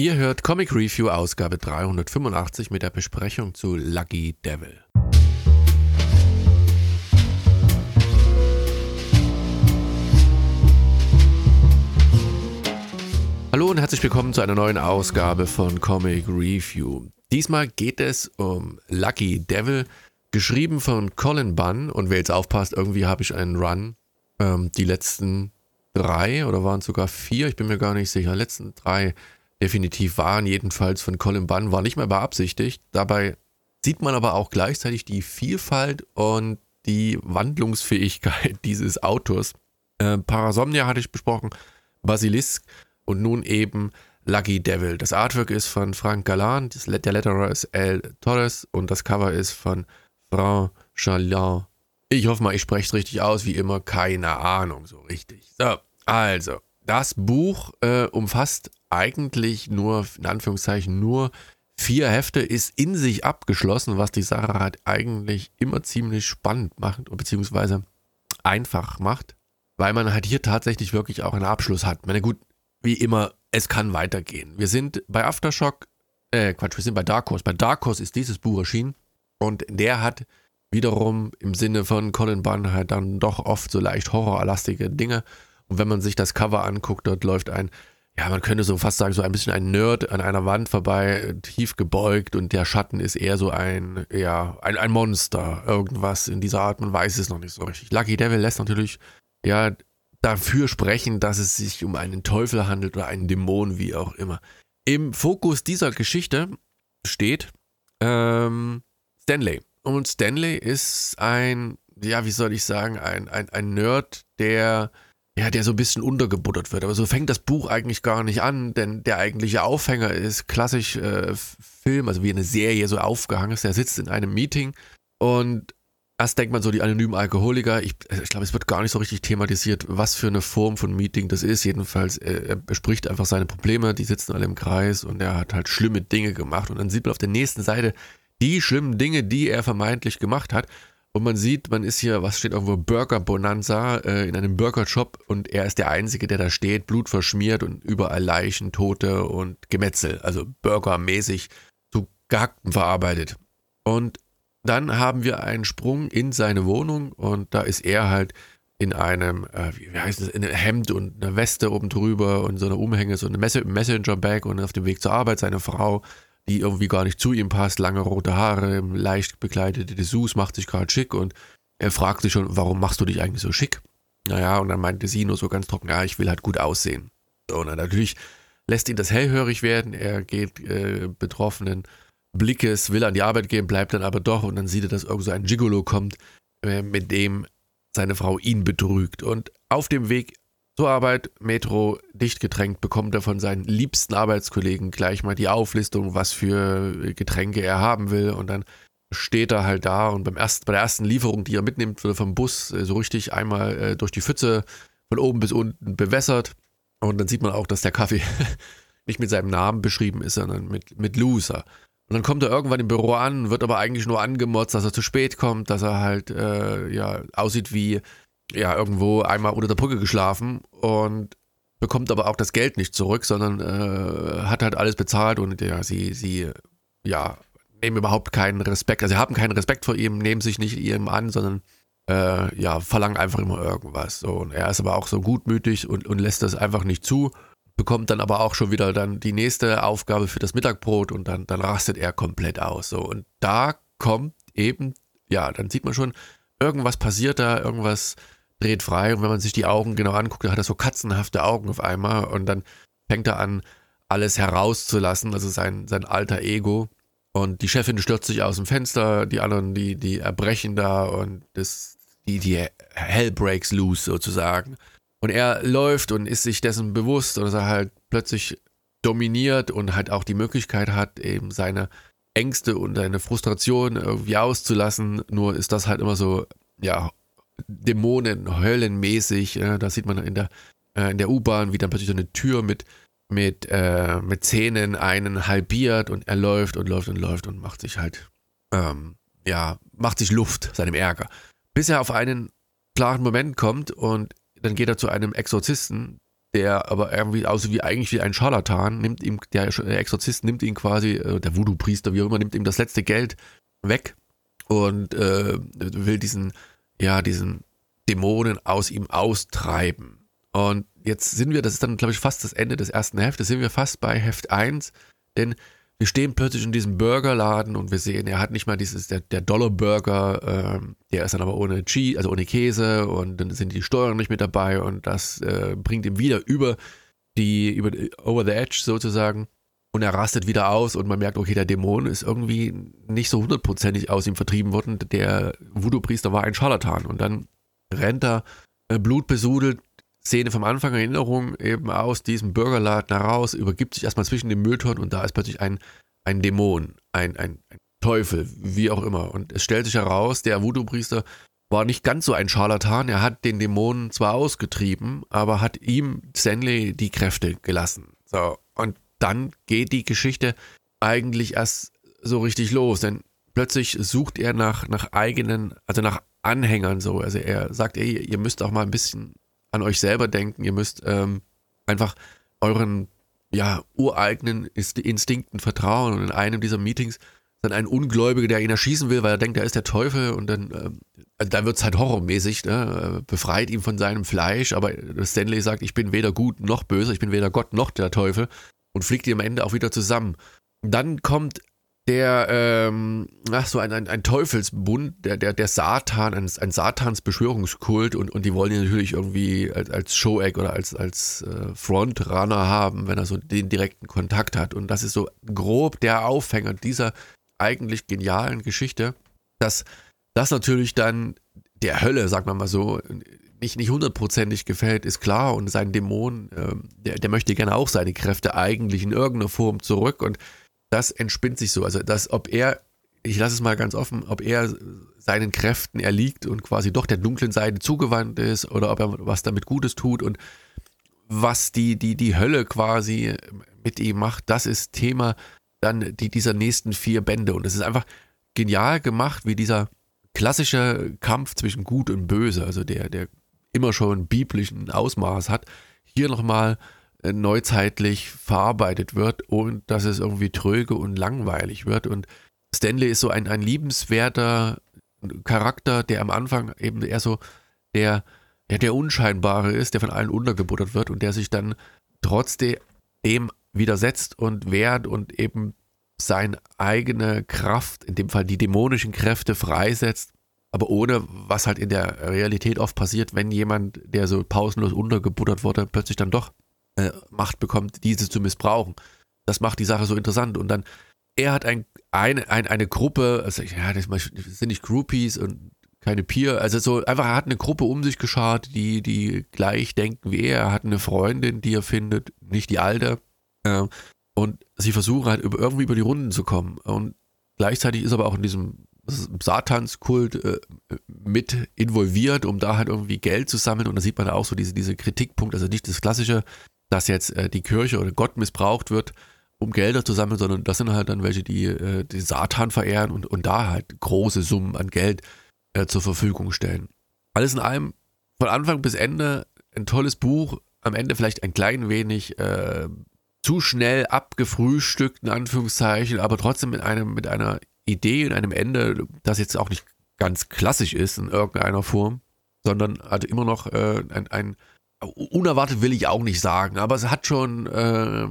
Ihr hört Comic Review Ausgabe 385 mit der Besprechung zu Lucky Devil. Hallo und herzlich willkommen zu einer neuen Ausgabe von Comic Review. Diesmal geht es um Lucky Devil, geschrieben von Colin Bunn. Und wer jetzt aufpasst, irgendwie habe ich einen Run. Ähm, die letzten drei oder waren es sogar vier, ich bin mir gar nicht sicher. Letzten drei definitiv waren jedenfalls von Colin Bunn, war nicht mehr beabsichtigt. Dabei sieht man aber auch gleichzeitig die Vielfalt und die Wandlungsfähigkeit dieses Autors. Äh, Parasomnia hatte ich besprochen, Basilisk und nun eben Lucky Devil. Das Artwork ist von Frank Galan, der Letterer ist El Torres und das Cover ist von Franck Chalin. Ich hoffe mal, ich spreche es richtig aus, wie immer, keine Ahnung so richtig. So, also, das Buch äh, umfasst eigentlich nur, in Anführungszeichen, nur vier Hefte, ist in sich abgeschlossen, was die Sache halt eigentlich immer ziemlich spannend macht, beziehungsweise einfach macht, weil man halt hier tatsächlich wirklich auch einen Abschluss hat. Ich meine, gut, wie immer, es kann weitergehen. Wir sind bei Aftershock, äh, Quatsch, wir sind bei Dark Horse. Bei Dark Horse ist dieses Buch erschienen und der hat wiederum im Sinne von Colin Bunn halt dann doch oft so leicht horrorlastige Dinge. Und wenn man sich das Cover anguckt, dort läuft ein, ja, man könnte so fast sagen, so ein bisschen ein Nerd an einer Wand vorbei, tief gebeugt und der Schatten ist eher so ein, ja, ein, ein Monster, irgendwas in dieser Art, man weiß es noch nicht so richtig. Lucky Devil lässt natürlich, ja, dafür sprechen, dass es sich um einen Teufel handelt oder einen Dämon, wie auch immer. Im Fokus dieser Geschichte steht ähm, Stanley. Und Stanley ist ein, ja, wie soll ich sagen, ein, ein, ein Nerd, der, ja, der so ein bisschen untergebuttert wird. Aber so fängt das Buch eigentlich gar nicht an, denn der eigentliche Aufhänger ist klassisch äh, Film, also wie eine Serie so aufgehangen ist. Der sitzt in einem Meeting und erst denkt man so, die anonymen Alkoholiker, ich, ich glaube, es wird gar nicht so richtig thematisiert, was für eine Form von Meeting das ist. Jedenfalls, er, er bespricht einfach seine Probleme, die sitzen alle im Kreis und er hat halt schlimme Dinge gemacht. Und dann sieht man auf der nächsten Seite die schlimmen Dinge, die er vermeintlich gemacht hat. Und man sieht, man ist hier, was steht irgendwo, Burger Bonanza äh, in einem Burger Shop und er ist der Einzige, der da steht, Blut verschmiert und überall Leichen, Tote und Gemetzel, also burgermäßig zu gehackten verarbeitet. Und dann haben wir einen Sprung in seine Wohnung. Und da ist er halt in einem, äh, wie heißt es, in einem Hemd und einer Weste oben drüber und so einer Umhänge, so eine Messenger-Bag und auf dem Weg zur Arbeit seine Frau die irgendwie gar nicht zu ihm passt, lange rote Haare, leicht bekleidete Dessous, macht sich gerade schick und er fragt sich schon, warum machst du dich eigentlich so schick? Naja, und dann meinte sie nur so ganz trocken, ja, ich will halt gut aussehen. Und dann natürlich lässt ihn das hellhörig werden, er geht äh, betroffenen Blickes, will an die Arbeit gehen, bleibt dann aber doch und dann sieht er, dass irgend so ein Gigolo kommt, äh, mit dem seine Frau ihn betrügt. Und auf dem Weg zur Arbeit, Metro, dicht getränkt, bekommt er von seinen liebsten Arbeitskollegen gleich mal die Auflistung, was für Getränke er haben will. Und dann steht er halt da und beim ersten, bei der ersten Lieferung, die er mitnimmt, wird er vom Bus äh, so richtig einmal äh, durch die Pfütze von oben bis unten bewässert. Und dann sieht man auch, dass der Kaffee nicht mit seinem Namen beschrieben ist, sondern mit, mit Loser. Und dann kommt er irgendwann im Büro an, wird aber eigentlich nur angemotzt, dass er zu spät kommt, dass er halt äh, ja aussieht wie ja, irgendwo einmal unter der Brücke geschlafen und bekommt aber auch das Geld nicht zurück, sondern äh, hat halt alles bezahlt und ja, sie, sie, ja, nehmen überhaupt keinen Respekt, also sie haben keinen Respekt vor ihm, nehmen sich nicht ihm an, sondern äh, ja, verlangen einfach immer irgendwas. So. Und er ist aber auch so gutmütig und, und lässt das einfach nicht zu, bekommt dann aber auch schon wieder dann die nächste Aufgabe für das Mittagbrot und dann, dann rastet er komplett aus. So. Und da kommt eben, ja, dann sieht man schon, irgendwas passiert da, irgendwas dreht frei und wenn man sich die Augen genau anguckt, dann hat er so katzenhafte Augen auf einmal und dann fängt er an, alles herauszulassen, also sein, sein alter Ego. Und die Chefin stürzt sich aus dem Fenster, die anderen, die, die erbrechen da und das, die, die Hell breaks loose sozusagen. Und er läuft und ist sich dessen bewusst, dass er halt plötzlich dominiert und halt auch die Möglichkeit hat, eben seine Ängste und seine Frustration irgendwie auszulassen. Nur ist das halt immer so, ja, Dämonen, Höllenmäßig. Äh, da sieht man in der, äh, in der U-Bahn, wie dann plötzlich so eine Tür mit, mit, äh, mit Zähnen einen halbiert und er läuft und läuft und läuft und macht sich halt, ähm, ja, macht sich Luft seinem Ärger. Bis er auf einen klaren Moment kommt und dann geht er zu einem Exorzisten, der aber irgendwie aussieht wie eigentlich wie ein Scharlatan, nimmt ihm, der Exorzist nimmt ihn quasi, äh, der Voodoo-Priester, wie auch immer, nimmt ihm das letzte Geld weg und äh, will diesen, ja, diesen Dämonen aus ihm austreiben. Und jetzt sind wir, das ist dann, glaube ich, fast das Ende des ersten Heftes, sind wir fast bei Heft 1, denn wir stehen plötzlich in diesem Burgerladen und wir sehen, er hat nicht mal dieses, der, der Dollar-Burger, ähm, der ist dann aber ohne Cheese, also ohne Käse und dann sind die Steuern nicht mit dabei und das äh, bringt ihn wieder über die, über over the edge sozusagen und er rastet wieder aus und man merkt, okay, der Dämon ist irgendwie nicht so hundertprozentig aus ihm vertrieben worden. Der Voodoo-Priester war ein Scharlatan und dann rennt er äh, blutbesudelt Szene vom Anfang, Erinnerung eben aus diesem Burgerladen heraus, übergibt sich erstmal zwischen den Mülltonnen und da ist plötzlich ein, ein Dämon, ein, ein, ein Teufel, wie auch immer. Und es stellt sich heraus, der Voodoo-Priester war nicht ganz so ein Scharlatan. Er hat den Dämonen zwar ausgetrieben, aber hat ihm Stanley die Kräfte gelassen. So, dann geht die Geschichte eigentlich erst so richtig los, denn plötzlich sucht er nach, nach eigenen, also nach Anhängern so. Also er sagt, ey, ihr müsst auch mal ein bisschen an euch selber denken. Ihr müsst ähm, einfach euren ja, ureigenen Instinkten vertrauen. Und in einem dieser Meetings dann ein Ungläubiger, der ihn erschießen will, weil er denkt, er ist der Teufel. Und dann, ähm, also dann wird es halt horrormäßig, ne? befreit ihn von seinem Fleisch. Aber Stanley sagt, ich bin weder gut noch böse, ich bin weder Gott noch der Teufel. Und fliegt ihm am Ende auch wieder zusammen. Dann kommt der, ähm, ach so, ein, ein, ein Teufelsbund, der, der, der Satan, ein, ein Satansbeschwörungskult und, und die wollen ihn natürlich irgendwie als, als Show-Egg oder als, als äh, Frontrunner haben, wenn er so den direkten Kontakt hat. Und das ist so grob der Aufhänger dieser eigentlich genialen Geschichte, dass das natürlich dann der Hölle, sagen wir mal so, nicht, nicht hundertprozentig gefällt, ist klar. Und sein Dämon, äh, der, der möchte gerne auch seine Kräfte eigentlich in irgendeiner Form zurück. Und das entspinnt sich so. Also, dass ob er, ich lasse es mal ganz offen, ob er seinen Kräften erliegt und quasi doch der dunklen Seite zugewandt ist oder ob er was damit Gutes tut und was die, die, die Hölle quasi mit ihm macht, das ist Thema dann die, dieser nächsten vier Bände. Und es ist einfach genial gemacht, wie dieser klassische Kampf zwischen Gut und Böse, also der, der immer schon biblischen Ausmaß hat, hier nochmal äh, neuzeitlich verarbeitet wird und dass es irgendwie tröge und langweilig wird. Und Stanley ist so ein, ein liebenswerter Charakter, der am Anfang eben eher so der, der, der Unscheinbare ist, der von allen untergebuttert wird und der sich dann trotzdem widersetzt und wehrt und eben seine eigene Kraft, in dem Fall die dämonischen Kräfte freisetzt, aber ohne, was halt in der Realität oft passiert, wenn jemand, der so pausenlos untergebuttert wurde, plötzlich dann doch äh, Macht bekommt, diese zu missbrauchen. Das macht die Sache so interessant. Und dann, er hat ein, eine, ein, eine Gruppe, also ja, das sind nicht Groupies und keine Peer, also so einfach, er hat eine Gruppe um sich geschart, die, die gleich denken wie er. Er hat eine Freundin, die er findet, nicht die alte. Äh, und sie versuchen halt irgendwie über die Runden zu kommen. Und gleichzeitig ist aber auch in diesem Satanskult äh, mit involviert, um da halt irgendwie Geld zu sammeln. Und da sieht man auch so diese, diese Kritikpunkt, also nicht das klassische, dass jetzt äh, die Kirche oder Gott missbraucht wird, um Gelder zu sammeln, sondern das sind halt dann welche, die äh, die Satan verehren und, und da halt große Summen an Geld äh, zur Verfügung stellen. Alles in allem von Anfang bis Ende ein tolles Buch, am Ende vielleicht ein klein wenig äh, zu schnell abgefrühstückt, in Anführungszeichen, aber trotzdem mit einem, mit einer Idee und einem Ende, das jetzt auch nicht ganz klassisch ist in irgendeiner Form, sondern hat immer noch äh, ein, ein unerwartet will ich auch nicht sagen, aber es hat schon äh,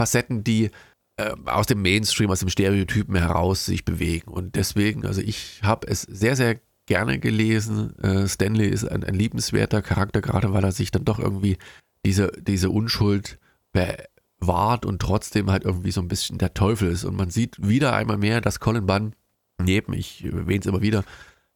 Facetten, die äh, aus dem Mainstream, aus dem Stereotypen heraus sich bewegen. Und deswegen, also ich habe es sehr, sehr gerne gelesen. Äh, Stanley ist ein, ein, liebenswerter Charakter, gerade weil er sich dann doch irgendwie diese, diese Unschuld bewahrt und trotzdem halt irgendwie so ein bisschen der Teufel ist. Und man sieht wieder einmal mehr, dass Colin Bunn neben, ich erwähne es immer wieder,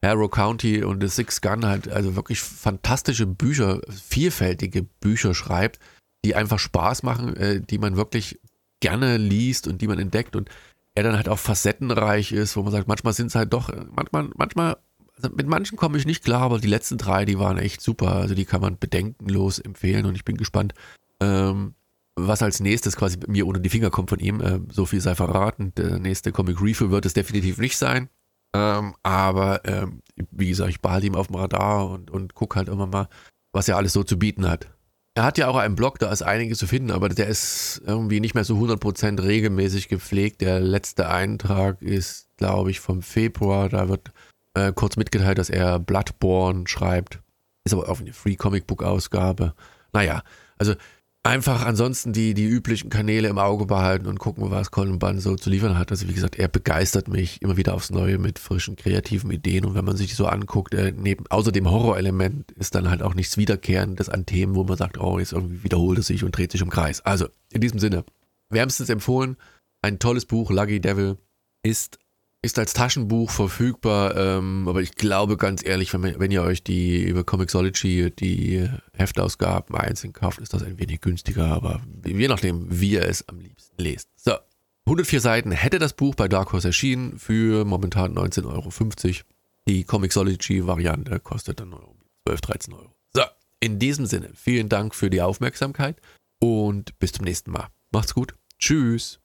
Harrow County und The Six Gun halt also wirklich fantastische Bücher, vielfältige Bücher schreibt, die einfach Spaß machen, äh, die man wirklich gerne liest und die man entdeckt und er dann halt auch facettenreich ist, wo man sagt, manchmal sind es halt doch, manchmal, manchmal, also mit manchen komme ich nicht klar, aber die letzten drei, die waren echt super. Also die kann man bedenkenlos empfehlen und ich bin gespannt, ähm, was als nächstes quasi mir unter die Finger kommt von ihm. Äh, so viel sei verraten. Der nächste Comic Review wird es definitiv nicht sein. Ähm, aber ähm, wie gesagt, ich behalte ihn auf dem Radar und, und gucke halt immer mal, was er alles so zu bieten hat. Er hat ja auch einen Blog, da ist einiges zu finden, aber der ist irgendwie nicht mehr so 100% regelmäßig gepflegt. Der letzte Eintrag ist, glaube ich, vom Februar. Da wird äh, kurz mitgeteilt, dass er Bloodborne schreibt. Ist aber auch eine Free Comic Book Ausgabe. Naja, also einfach ansonsten die, die üblichen Kanäle im Auge behalten und gucken, was Colin Bunn so zu liefern hat. Also wie gesagt, er begeistert mich immer wieder aufs Neue mit frischen, kreativen Ideen. Und wenn man sich so anguckt, äh, neben, außer dem Horrorelement ist dann halt auch nichts Wiederkehrendes an Themen, wo man sagt, oh, jetzt irgendwie wiederholt es sich und dreht sich im Kreis. Also, in diesem Sinne, wärmstens empfohlen, ein tolles Buch, Lucky Devil, ist ist als Taschenbuch verfügbar, ähm, aber ich glaube ganz ehrlich, wenn, wenn, ihr euch die über Comixology die Heftausgaben einzeln kauft, ist das ein wenig günstiger, aber je nachdem, wie ihr es am liebsten lest. So, 104 Seiten hätte das Buch bei Dark Horse erschienen für momentan 19,50 Euro. Die Comixology-Variante kostet dann 12, 13 Euro. So, in diesem Sinne, vielen Dank für die Aufmerksamkeit und bis zum nächsten Mal. Macht's gut. Tschüss.